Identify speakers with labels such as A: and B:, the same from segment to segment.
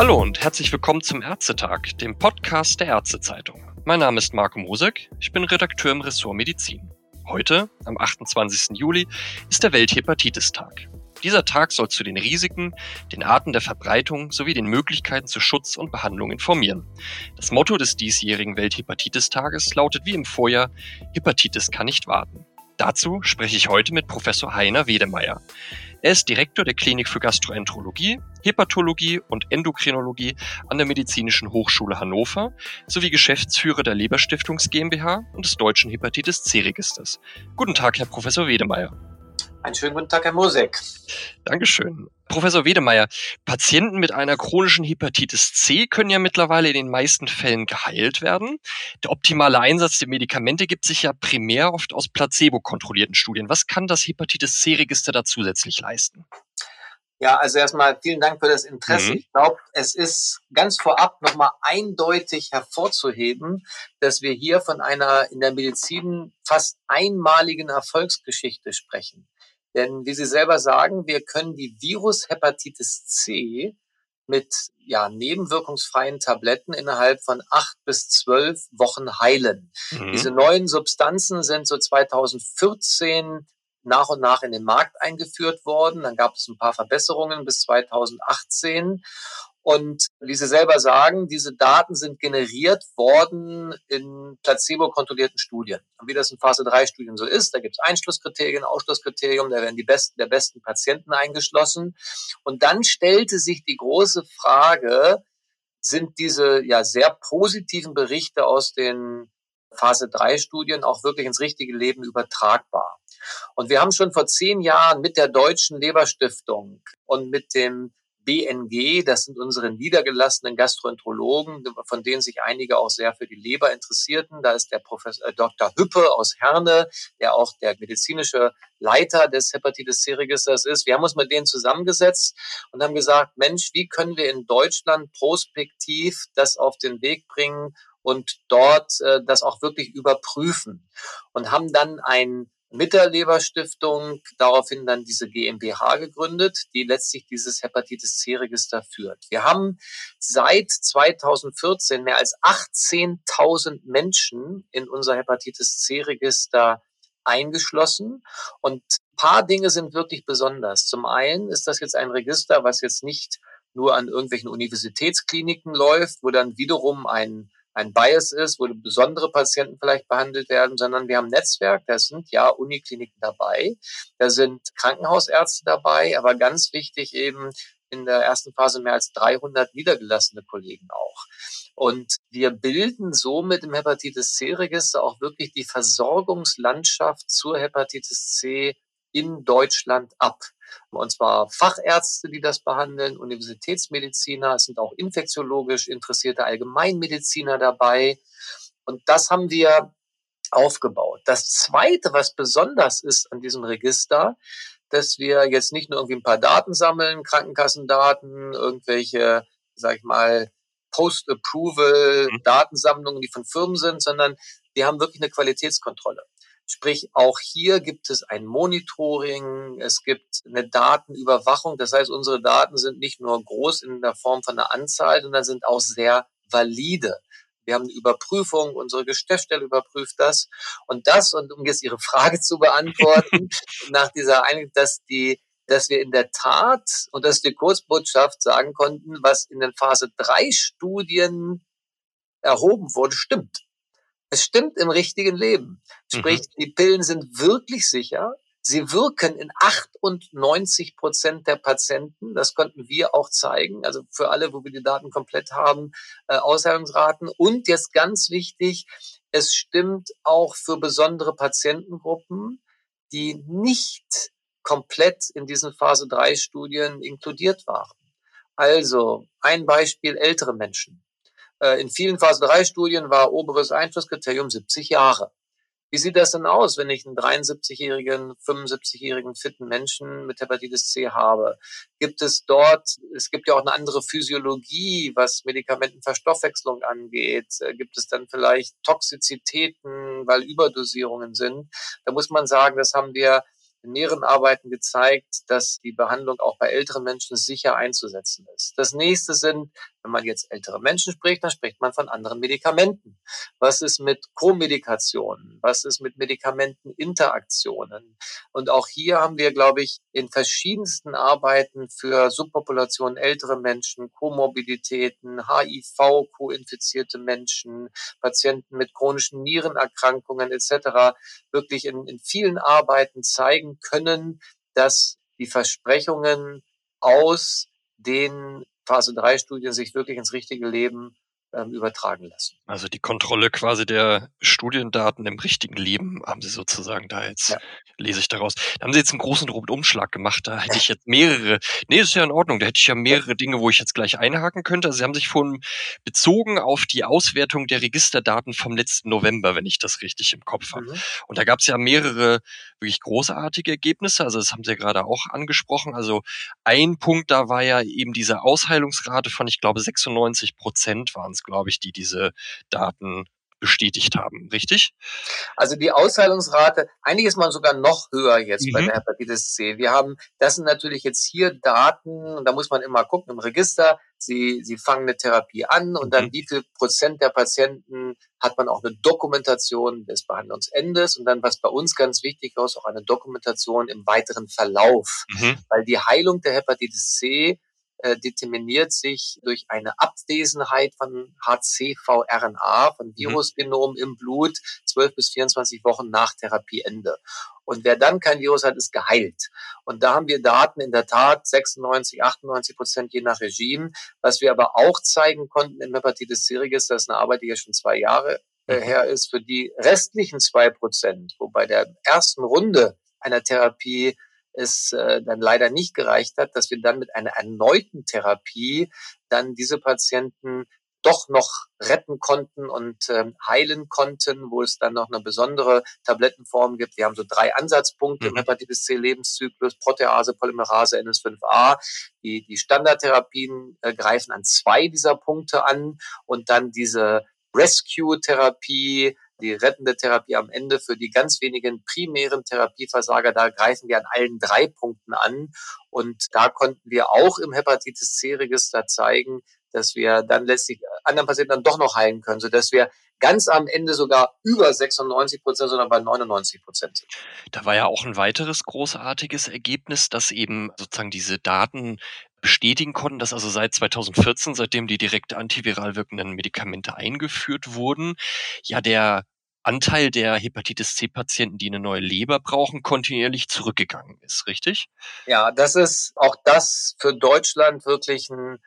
A: Hallo und herzlich willkommen zum Ärztetag, dem Podcast der Ärztezeitung. Mein Name ist Marco Mosek, ich bin Redakteur im Ressort Medizin. Heute, am 28. Juli, ist der Welthepatitistag. Dieser Tag soll zu den Risiken, den Arten der Verbreitung sowie den Möglichkeiten zu Schutz und Behandlung informieren. Das Motto des diesjährigen Welthepatitistages lautet wie im Vorjahr, Hepatitis kann nicht warten. Dazu spreche ich heute mit Professor Heiner Wedemeyer. Er ist Direktor der Klinik für Gastroenterologie, Hepatologie und Endokrinologie an der Medizinischen Hochschule Hannover sowie Geschäftsführer der Leberstiftungs GmbH und des Deutschen Hepatitis C-Registers. Guten Tag, Herr Professor Wedemeyer.
B: Einen schönen guten Tag, Herr Mosek.
A: Dankeschön. Professor Wedemeyer, Patienten mit einer chronischen Hepatitis C können ja mittlerweile in den meisten Fällen geheilt werden. Der optimale Einsatz der Medikamente gibt sich ja primär oft aus placebo-kontrollierten Studien. Was kann das Hepatitis C-Register da zusätzlich leisten?
B: Ja, also erstmal vielen Dank für das Interesse. Mhm. Ich glaube, es ist ganz vorab nochmal eindeutig hervorzuheben, dass wir hier von einer in der Medizin fast einmaligen Erfolgsgeschichte sprechen. Denn wie Sie selber sagen, wir können die Virushepatitis C mit ja, nebenwirkungsfreien Tabletten innerhalb von acht bis zwölf Wochen heilen. Mhm. Diese neuen Substanzen sind so 2014 nach und nach in den Markt eingeführt worden. Dann gab es ein paar Verbesserungen bis 2018. Und wie Sie selber sagen, diese Daten sind generiert worden in placebo-kontrollierten Studien. Und wie das in Phase 3 Studien so ist, da gibt es Einschlusskriterien, Ausschlusskriterium, da werden die besten der besten Patienten eingeschlossen. Und dann stellte sich die große Frage, sind diese ja sehr positiven Berichte aus den Phase 3 Studien auch wirklich ins richtige Leben übertragbar? Und wir haben schon vor zehn Jahren mit der Deutschen Leberstiftung und mit dem BNG, das sind unsere niedergelassenen Gastroenterologen, von denen sich einige auch sehr für die Leber interessierten. Da ist der Professor äh, Dr. Hüppe aus Herne, der auch der medizinische Leiter des Hepatitis C-Registers ist. Wir haben uns mit denen zusammengesetzt und haben gesagt, Mensch, wie können wir in Deutschland prospektiv das auf den Weg bringen und dort äh, das auch wirklich überprüfen und haben dann ein mit der Leberstiftung daraufhin dann diese GmbH gegründet, die letztlich dieses Hepatitis C-Register führt. Wir haben seit 2014 mehr als 18.000 Menschen in unser Hepatitis C-Register eingeschlossen und ein paar Dinge sind wirklich besonders. Zum einen ist das jetzt ein Register, was jetzt nicht nur an irgendwelchen Universitätskliniken läuft, wo dann wiederum ein ein Bias ist, wo besondere Patienten vielleicht behandelt werden, sondern wir haben ein Netzwerk, da sind ja Unikliniken dabei, da sind Krankenhausärzte dabei, aber ganz wichtig eben in der ersten Phase mehr als 300 niedergelassene Kollegen auch. Und wir bilden somit im Hepatitis C-Register auch wirklich die Versorgungslandschaft zur Hepatitis C in Deutschland ab. Und zwar Fachärzte, die das behandeln, Universitätsmediziner, es sind auch infektiologisch interessierte Allgemeinmediziner dabei. Und das haben wir aufgebaut. Das Zweite, was besonders ist an diesem Register, dass wir jetzt nicht nur irgendwie ein paar Daten sammeln, Krankenkassendaten, irgendwelche, sag ich mal, Post-Approval-Datensammlungen, die von Firmen sind, sondern wir haben wirklich eine Qualitätskontrolle. Sprich, auch hier gibt es ein Monitoring, es gibt eine Datenüberwachung. Das heißt, unsere Daten sind nicht nur groß in der Form von einer Anzahl, sondern sind auch sehr valide. Wir haben eine Überprüfung, unsere Geschäftsstelle überprüft das. Und das, und um jetzt Ihre Frage zu beantworten, nach dieser Einigung, dass die dass wir in der Tat, und das ist die Kurzbotschaft, sagen konnten, was in den Phase 3 Studien erhoben wurde, stimmt. Es stimmt im richtigen Leben. Sprich, mhm. die Pillen sind wirklich sicher. Sie wirken in 98 Prozent der Patienten. Das konnten wir auch zeigen. Also für alle, wo wir die Daten komplett haben, äh, Ausheilungsraten. Und jetzt ganz wichtig, es stimmt auch für besondere Patientengruppen, die nicht komplett in diesen Phase 3 Studien inkludiert waren. Also ein Beispiel ältere Menschen. Äh, in vielen Phase 3 Studien war oberes Einflusskriterium 70 Jahre. Wie sieht das denn aus, wenn ich einen 73-jährigen, 75-jährigen fitten Menschen mit Hepatitis C habe? Gibt es dort, es gibt ja auch eine andere Physiologie, was Medikamentenverstoffwechslung angeht. Äh, gibt es dann vielleicht Toxizitäten, weil Überdosierungen sind? Da muss man sagen, das haben wir in mehreren Arbeiten gezeigt, dass die Behandlung auch bei älteren Menschen sicher einzusetzen ist. Das nächste sind, wenn man jetzt ältere Menschen spricht, dann spricht man von anderen Medikamenten. Was ist mit Co-Medikationen? Was ist mit Medikamenteninteraktionen? Und auch hier haben wir, glaube ich, in verschiedensten Arbeiten für Subpopulationen ältere Menschen, Komorbiditäten, HIV, co-infizierte Menschen, Patienten mit chronischen Nierenerkrankungen etc. wirklich in, in vielen Arbeiten zeigen können, dass die Versprechungen aus den Phase 3 Studien sich wirklich ins richtige Leben ähm, übertragen lassen.
A: Also die Kontrolle quasi der Studiendaten im richtigen Leben haben Sie sozusagen da jetzt, ja. lese ich daraus. Da haben Sie jetzt einen großen Rundumschlag gemacht. Da hätte ich jetzt mehrere, nee, ist ja in Ordnung, da hätte ich ja mehrere Dinge, wo ich jetzt gleich einhaken könnte. Also Sie haben sich von bezogen auf die Auswertung der Registerdaten vom letzten November, wenn ich das richtig im Kopf habe. Mhm. Und da gab es ja mehrere wirklich großartige Ergebnisse. Also das haben Sie ja gerade auch angesprochen. Also ein Punkt da war ja eben diese Ausheilungsrate von, ich glaube, 96 Prozent waren es, glaube ich, die diese Daten bestätigt haben, richtig?
B: Also die Ausheilungsrate, eigentlich ist man sogar noch höher jetzt mhm. bei der Hepatitis C. Wir haben, das sind natürlich jetzt hier Daten, da muss man immer gucken im Register, sie, sie fangen eine Therapie an und mhm. dann wie viel Prozent der Patienten hat man auch eine Dokumentation des Behandlungsendes und dann, was bei uns ganz wichtig ist, auch eine Dokumentation im weiteren Verlauf. Mhm. Weil die Heilung der Hepatitis C äh, determiniert sich durch eine Abwesenheit von HCV-RNA, von mhm. Virusgenom im Blut, 12 bis 24 Wochen nach Therapieende. Und wer dann kein Virus hat, ist geheilt. Und da haben wir Daten in der Tat 96, 98 Prozent je nach Regime. Was wir aber auch zeigen konnten im Hepatitis C Register, das ist eine Arbeit, die ja schon zwei Jahre äh, mhm. her ist, für die restlichen zwei Prozent, wo bei der ersten Runde einer Therapie es äh, dann leider nicht gereicht hat, dass wir dann mit einer erneuten Therapie dann diese Patienten doch noch retten konnten und ähm, heilen konnten, wo es dann noch eine besondere Tablettenform gibt. Wir haben so drei Ansatzpunkte mhm. im Hepatitis C Lebenszyklus, Protease, Polymerase, NS5A. Die, die Standardtherapien äh, greifen an zwei dieser Punkte an und dann diese Rescue-Therapie, die rettende Therapie am Ende für die ganz wenigen primären Therapieversager, da greifen wir an allen drei Punkten an. Und da konnten wir auch im Hepatitis C-Register zeigen, dass wir dann letztlich anderen Patienten dann doch noch heilen können, sodass wir ganz am Ende sogar über 96 Prozent, sondern bei 99 Prozent sind.
A: Da war ja auch ein weiteres großartiges Ergebnis, dass eben sozusagen diese Daten bestätigen konnten, dass also seit 2014, seitdem die direkt antiviral wirkenden Medikamente eingeführt wurden, ja der Anteil der Hepatitis C-Patienten, die eine neue Leber brauchen, kontinuierlich zurückgegangen ist, richtig?
B: Ja, das ist auch das für Deutschland wirklich ein,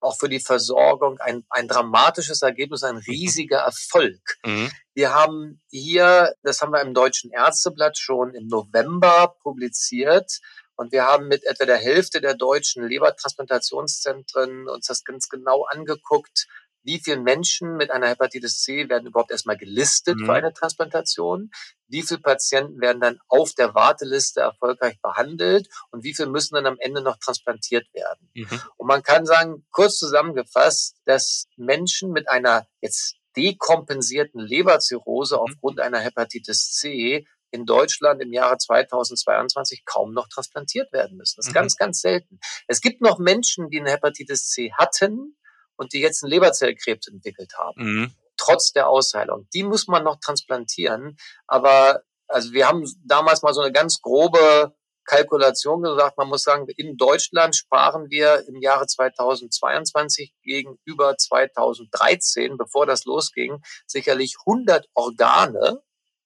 B: auch für die Versorgung ein, ein dramatisches Ergebnis, ein mhm. riesiger Erfolg. Mhm. Wir haben hier, das haben wir im Deutschen Ärzteblatt schon im November publiziert, und wir haben mit etwa der Hälfte der deutschen Lebertransplantationszentren uns das ganz genau angeguckt, wie viele Menschen mit einer Hepatitis C werden überhaupt erstmal gelistet mhm. für eine Transplantation, wie viele Patienten werden dann auf der Warteliste erfolgreich behandelt und wie viele müssen dann am Ende noch transplantiert werden. Mhm. Und man kann sagen, kurz zusammengefasst, dass Menschen mit einer jetzt dekompensierten Leberzirrhose mhm. aufgrund einer Hepatitis C in Deutschland im Jahre 2022 kaum noch transplantiert werden müssen. Das ist mhm. ganz, ganz selten. Es gibt noch Menschen, die eine Hepatitis C hatten, und die jetzt einen Leberzellkrebs entwickelt haben, mhm. trotz der Ausheilung. Die muss man noch transplantieren. Aber also wir haben damals mal so eine ganz grobe Kalkulation gesagt. Man muss sagen, in Deutschland sparen wir im Jahre 2022 gegenüber 2013, bevor das losging, sicherlich 100 Organe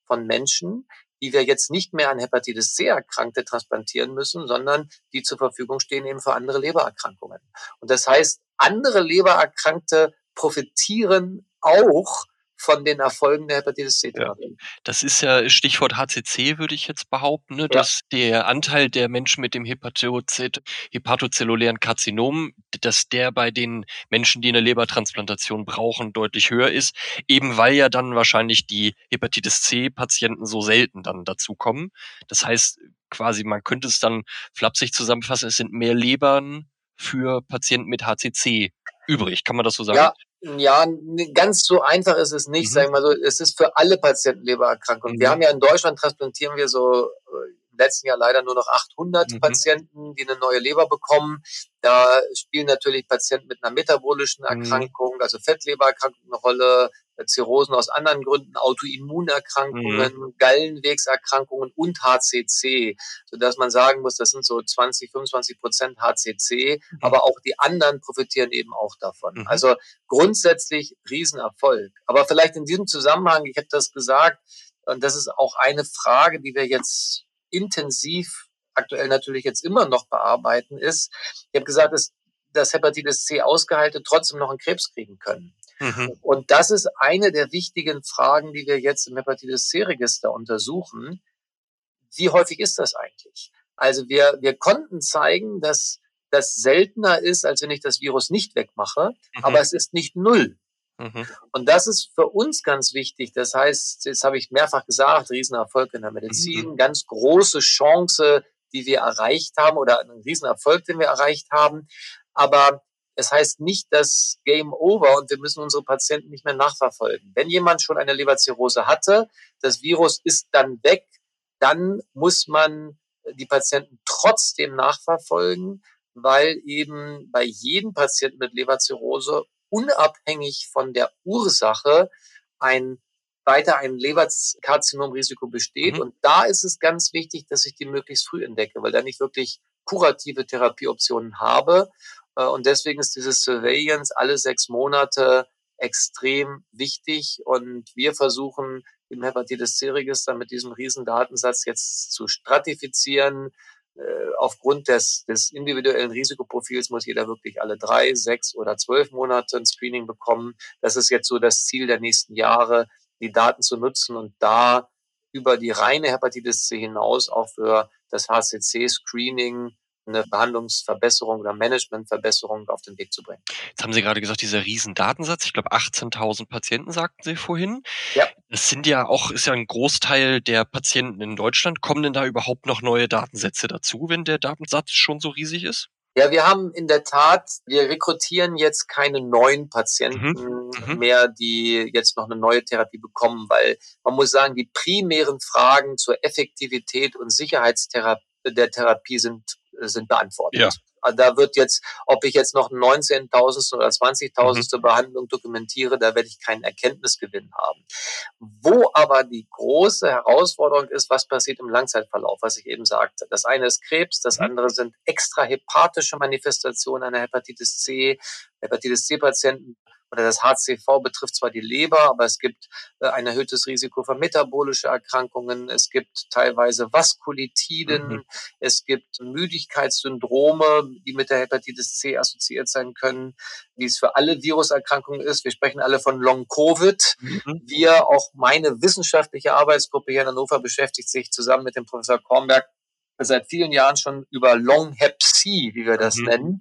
B: von Menschen, die wir jetzt nicht mehr an Hepatitis C Erkrankte transplantieren müssen, sondern die zur Verfügung stehen eben für andere Lebererkrankungen. Und das heißt, andere Lebererkrankte profitieren auch von den Erfolgen der Hepatitis C-Therapie.
A: Ja. Das ist ja Stichwort HCC, würde ich jetzt behaupten, ne, dass der Anteil der Menschen mit dem hepatozellulären Karzinom, dass der bei den Menschen, die eine Lebertransplantation brauchen, deutlich höher ist, eben weil ja dann wahrscheinlich die Hepatitis C-Patienten so selten dann dazukommen. Das heißt, quasi, man könnte es dann flapsig zusammenfassen, es sind mehr Lebern für Patienten mit HCC übrig. Kann man das so sagen?
B: Ja, ja, ganz so einfach ist es nicht, mhm. sagen wir mal so. Es ist für alle Patienten Lebererkrankungen. Mhm. Wir haben ja in Deutschland transplantieren wir so äh, im letzten Jahr leider nur noch 800 mhm. Patienten, die eine neue Leber bekommen. Da spielen natürlich Patienten mit einer metabolischen mhm. Erkrankung, also Fettlebererkrankung eine Rolle, Zirrhosen aus anderen Gründen, Autoimmunerkrankungen, mhm. Gallenwegserkrankungen und HCC, sodass man sagen muss, das sind so 20, 25 Prozent HCC, mhm. aber auch die anderen profitieren eben auch davon. Mhm. Also grundsätzlich Riesenerfolg. Aber vielleicht in diesem Zusammenhang, ich habe das gesagt, und das ist auch eine Frage, die wir jetzt intensiv aktuell natürlich jetzt immer noch bearbeiten, ist, ich habe gesagt, dass, dass Hepatitis C Ausgehalte trotzdem noch einen Krebs kriegen können. Mhm. Und das ist eine der wichtigen Fragen, die wir jetzt im Hepatitis C-Register untersuchen. Wie häufig ist das eigentlich? Also wir, wir konnten zeigen, dass das seltener ist, als wenn ich das Virus nicht wegmache, mhm. aber es ist nicht null. Mhm. Und das ist für uns ganz wichtig. Das heißt, jetzt habe ich mehrfach gesagt, Riesenerfolg in der Medizin, mhm. ganz große Chance, die wir erreicht haben oder ein Riesenerfolg, den wir erreicht haben. Aber es heißt nicht, dass Game Over und wir müssen unsere Patienten nicht mehr nachverfolgen. Wenn jemand schon eine Leberzirrhose hatte, das Virus ist dann weg, dann muss man die Patienten trotzdem nachverfolgen, weil eben bei jedem Patienten mit Leberzirrhose unabhängig von der Ursache ein weiter ein Leberkarzinomrisiko besteht. Mhm. Und da ist es ganz wichtig, dass ich die möglichst früh entdecke, weil dann ich wirklich kurative Therapieoptionen habe und deswegen ist dieses Surveillance alle sechs Monate extrem wichtig. Und wir versuchen im Hepatitis C-Register mit diesem Riesendatensatz jetzt zu stratifizieren. Äh, aufgrund des, des individuellen Risikoprofils muss jeder wirklich alle drei, sechs oder zwölf Monate ein Screening bekommen. Das ist jetzt so das Ziel der nächsten Jahre, die Daten zu nutzen und da über die reine Hepatitis C hinaus auch für das HCC-Screening eine Behandlungsverbesserung oder Managementverbesserung auf den Weg zu bringen.
A: Jetzt haben Sie gerade gesagt, dieser Riesendatensatz, ich glaube 18.000 Patienten sagten Sie vorhin. Ja. Das sind ja auch, ist ja ein Großteil der Patienten in Deutschland. Kommen denn da überhaupt noch neue Datensätze dazu, wenn der Datensatz schon so riesig ist?
B: Ja, wir haben in der Tat, wir rekrutieren jetzt keine neuen Patienten mhm. mhm. mehr, die jetzt noch eine neue Therapie bekommen, weil man muss sagen, die primären Fragen zur Effektivität und Sicherheitstherapie der Therapie sind sind beantwortet. Ja. Also da wird jetzt, ob ich jetzt noch 19.000 oder 20.000 mhm. zur Behandlung dokumentiere, da werde ich keinen Erkenntnisgewinn haben. Wo aber die große Herausforderung ist, was passiert im Langzeitverlauf, was ich eben sagte. Das eine ist Krebs, das mhm. andere sind extrahepatische Manifestationen einer Hepatitis C. Hepatitis C-Patienten oder das HCV betrifft zwar die Leber, aber es gibt äh, ein erhöhtes Risiko für metabolische Erkrankungen. Es gibt teilweise Vaskulitiden. Mhm. Es gibt Müdigkeitssyndrome, die mit der Hepatitis C assoziiert sein können, wie es für alle Viruserkrankungen ist. Wir sprechen alle von Long-Covid. Mhm. Wir, auch meine wissenschaftliche Arbeitsgruppe hier in Hannover beschäftigt sich zusammen mit dem Professor Kornberg seit vielen Jahren schon über Long Hep C, wie wir das mhm. nennen.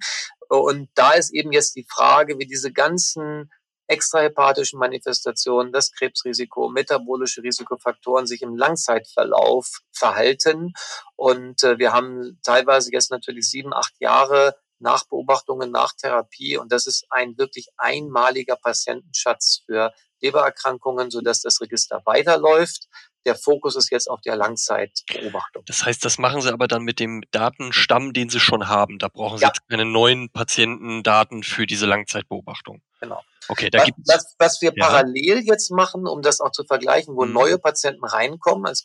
B: Und da ist eben jetzt die Frage, wie diese ganzen extrahepatischen Manifestationen, das Krebsrisiko, metabolische Risikofaktoren sich im Langzeitverlauf verhalten. Und äh, wir haben teilweise jetzt natürlich sieben, acht Jahre Nachbeobachtungen, nach Therapie. Und das ist ein wirklich einmaliger Patientenschatz für Lebererkrankungen, sodass das Register weiterläuft. Der Fokus ist jetzt auf der Langzeitbeobachtung.
A: Das heißt, das machen Sie aber dann mit dem Datenstamm, den Sie schon haben. Da brauchen Sie ja. jetzt keine neuen Patientendaten für diese Langzeitbeobachtung.
B: Genau. Okay, da was, gibt's, was, was wir ja. parallel jetzt machen, um das auch zu vergleichen, wo mhm. neue Patienten reinkommen als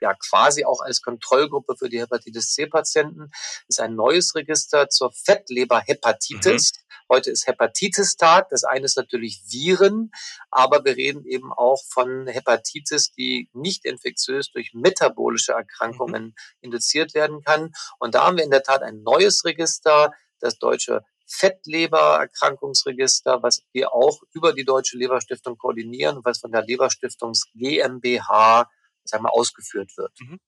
B: ja quasi auch als Kontrollgruppe für die Hepatitis C-Patienten, ist ein neues Register zur Fettleberhepatitis. Mhm. Heute ist Hepatitis-Tag. Das eine ist natürlich Viren, aber wir reden eben auch von Hepatitis, die nicht infektiös durch metabolische Erkrankungen mhm. induziert werden kann. Und da haben wir in der Tat ein neues Register, das deutsche Fettlebererkrankungsregister, was wir auch über die Deutsche Leberstiftung koordinieren was von der Leberstiftungs GmbH sagen wir, ausgeführt wird. Mhm.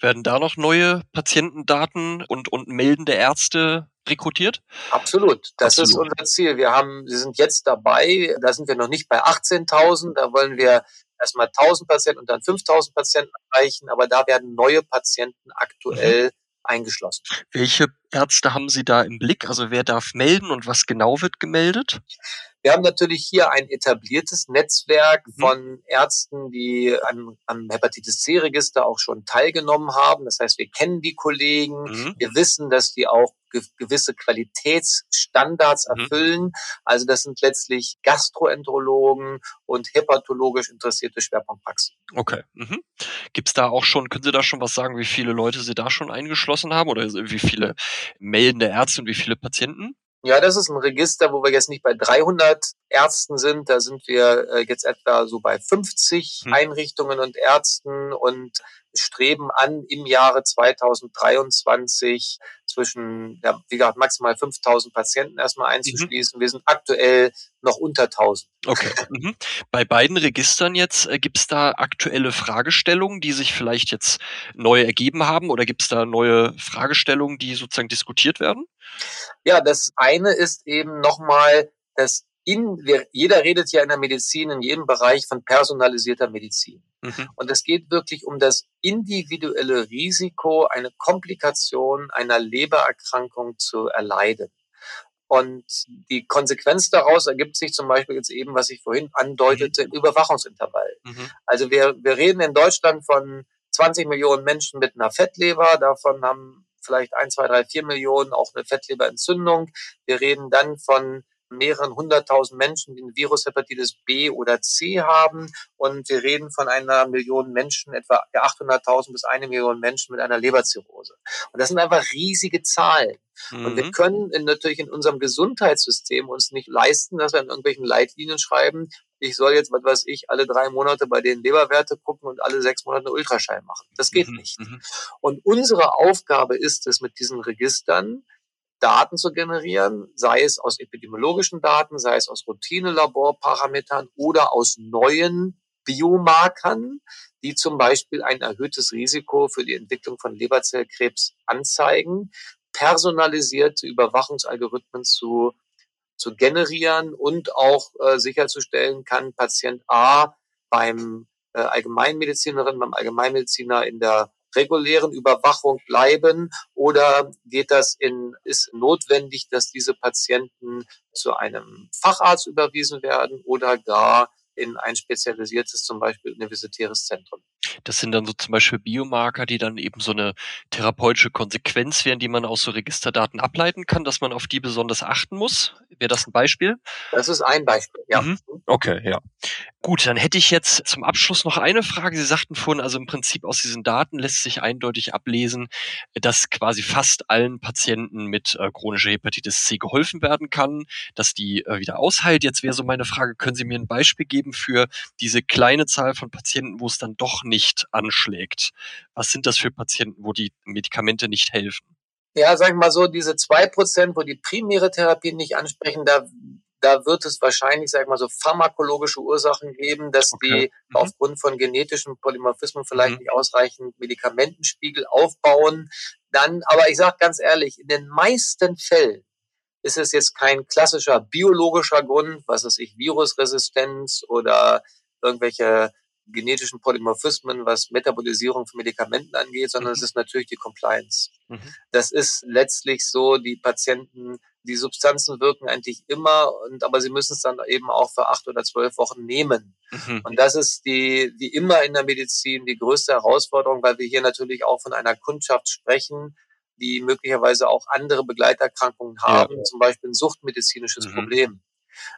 A: Werden da noch neue Patientendaten und, und meldende Ärzte rekrutiert?
B: Absolut. Das Absolut. ist unser Ziel. Wir haben, wir sind jetzt dabei, da sind wir noch nicht bei 18.000, da wollen wir erstmal 1000 Patienten und dann 5000 Patienten erreichen, aber da werden neue Patienten aktuell mhm. eingeschlossen.
A: Welche Ärzte haben Sie da im Blick? Also wer darf melden und was genau wird gemeldet?
B: Wir haben natürlich hier ein etabliertes Netzwerk mhm. von Ärzten, die am, am Hepatitis C-Register auch schon teilgenommen haben. Das heißt, wir kennen die Kollegen, mhm. wir wissen, dass die auch gewisse Qualitätsstandards mhm. erfüllen. Mhm. Also das sind letztlich Gastroenterologen und hepatologisch interessierte Schwerpunktpraxen.
A: Okay. Mhm. Gibt es da auch schon, können Sie da schon was sagen, wie viele Leute Sie da schon eingeschlossen haben oder wie viele meldende Ärzte und wie viele Patienten?
B: Ja, das ist ein Register, wo wir jetzt nicht bei 300 Ärzten sind. Da sind wir äh, jetzt etwa so bei 50 hm. Einrichtungen und Ärzten und streben an, im Jahre 2023 zwischen, ja, wie gesagt, maximal 5000 Patienten erstmal einzuschließen. Mhm. Wir sind aktuell noch unter 1000.
A: Okay. Mhm. Bei beiden Registern jetzt, äh, gibt es da aktuelle Fragestellungen, die sich vielleicht jetzt neu ergeben haben oder gibt es da neue Fragestellungen, die sozusagen diskutiert werden?
B: Ja, das eine ist eben nochmal das in, jeder redet ja in der Medizin, in jedem Bereich von personalisierter Medizin. Mhm. Und es geht wirklich um das individuelle Risiko, eine Komplikation einer Lebererkrankung zu erleiden. Und die Konsequenz daraus ergibt sich zum Beispiel jetzt eben, was ich vorhin andeutete, mhm. im Überwachungsintervall. Mhm. Also wir, wir reden in Deutschland von 20 Millionen Menschen mit einer Fettleber. Davon haben vielleicht ein, zwei, drei, vier Millionen auch eine Fettleberintzündung. Wir reden dann von mehreren hunderttausend Menschen, die ein Virus Hepatitis B oder C haben. Und wir reden von einer Million Menschen, etwa 800.000 bis eine Million Menschen mit einer Leberzirrhose. Und das sind einfach riesige Zahlen. Mhm. Und wir mhm. können in, natürlich in unserem Gesundheitssystem uns nicht leisten, dass wir in irgendwelchen Leitlinien schreiben, ich soll jetzt, was weiß ich, alle drei Monate bei den Leberwerte gucken und alle sechs Monate eine Ultraschall machen. Das geht mhm. nicht. Mhm. Und unsere Aufgabe ist es, mit diesen Registern Daten zu generieren, sei es aus epidemiologischen Daten, sei es aus Routine-Laborparametern oder aus neuen Biomarkern, die zum Beispiel ein erhöhtes Risiko für die Entwicklung von Leberzellkrebs anzeigen, personalisierte Überwachungsalgorithmen zu, zu generieren und auch äh, sicherzustellen kann, Patient A beim äh, Allgemeinmedizinerin, beim Allgemeinmediziner in der regulären Überwachung bleiben? Oder geht das in, ist notwendig, dass diese Patienten zu einem Facharzt überwiesen werden oder gar in ein spezialisiertes, zum Beispiel universitäres Zentrum.
A: Das sind dann so zum Beispiel Biomarker, die dann eben so eine therapeutische Konsequenz wären, die man aus so Registerdaten ableiten kann, dass man auf die besonders achten muss. Wäre das ein Beispiel?
B: Das ist ein Beispiel, ja. Mhm.
A: Okay, ja. Gut, dann hätte ich jetzt zum Abschluss noch eine Frage. Sie sagten vorhin, also im Prinzip aus diesen Daten lässt sich eindeutig ablesen, dass quasi fast allen Patienten mit äh, chronischer Hepatitis C geholfen werden kann, dass die äh, wieder ausheilt. Jetzt wäre so meine Frage, können Sie mir ein Beispiel geben für diese kleine Zahl von Patienten, wo es dann doch nicht anschlägt? Was sind das für Patienten, wo die Medikamente nicht helfen?
B: Ja, sagen wir mal so, diese zwei Prozent, wo die primäre Therapie nicht ansprechen, da da wird es wahrscheinlich, sag ich mal, so pharmakologische Ursachen geben, dass okay. die mhm. aufgrund von genetischen Polymorphismen vielleicht mhm. nicht ausreichend Medikamentenspiegel aufbauen. Dann, aber ich sage ganz ehrlich, in den meisten Fällen ist es jetzt kein klassischer biologischer Grund, was weiß ich, Virusresistenz oder irgendwelche genetischen Polymorphismen, was Metabolisierung von Medikamenten angeht, sondern mhm. es ist natürlich die Compliance. Mhm. Das ist letztlich so, die Patienten, die Substanzen wirken eigentlich immer, und, aber sie müssen es dann eben auch für acht oder zwölf Wochen nehmen. Mhm. Und das ist die, wie immer in der Medizin, die größte Herausforderung, weil wir hier natürlich auch von einer Kundschaft sprechen, die möglicherweise auch andere Begleiterkrankungen haben, ja. zum Beispiel ein suchtmedizinisches mhm. Problem.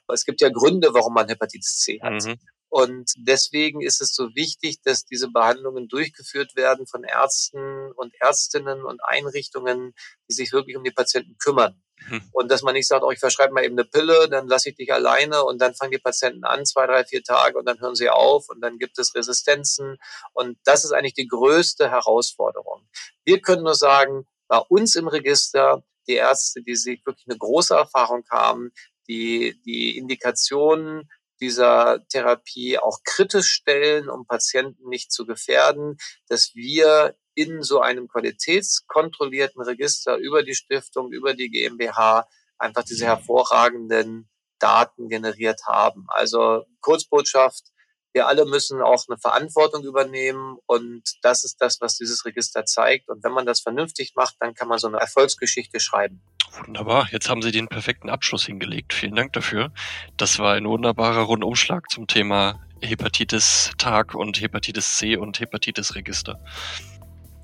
B: Aber es gibt ja Gründe, warum man Hepatitis C hat. Mhm. Und deswegen ist es so wichtig, dass diese Behandlungen durchgeführt werden von Ärzten und Ärztinnen und Einrichtungen, die sich wirklich um die Patienten kümmern. Mhm. Und dass man nicht sagt, oh, ich verschreibe mal eben eine Pille, dann lasse ich dich alleine und dann fangen die Patienten an, zwei, drei, vier Tage und dann hören sie auf und dann gibt es Resistenzen. Und das ist eigentlich die größte Herausforderung. Wir können nur sagen, bei uns im Register, die Ärzte, die sich wirklich eine große Erfahrung haben, die, die Indikationen dieser Therapie auch kritisch stellen, um Patienten nicht zu gefährden, dass wir in so einem qualitätskontrollierten Register über die Stiftung, über die GmbH einfach diese hervorragenden Daten generiert haben. Also Kurzbotschaft, wir alle müssen auch eine Verantwortung übernehmen und das ist das, was dieses Register zeigt. Und wenn man das vernünftig macht, dann kann man so eine Erfolgsgeschichte schreiben.
A: Wunderbar, jetzt haben Sie den perfekten Abschluss hingelegt. Vielen Dank dafür. Das war ein wunderbarer Rundumschlag zum Thema Hepatitis-Tag und Hepatitis C und Hepatitis-Register.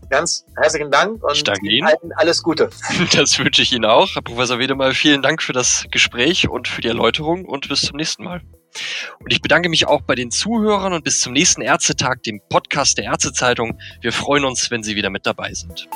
B: Ganz herzlichen Dank
A: und ich danke Ihnen.
B: alles Gute.
A: Das wünsche ich Ihnen auch. Herr Professor Wedemal, vielen Dank für das Gespräch und für die Erläuterung und bis zum nächsten Mal. Und ich bedanke mich auch bei den Zuhörern und bis zum nächsten Ärztetag, dem Podcast der Ärztezeitung. Wir freuen uns, wenn Sie wieder mit dabei sind.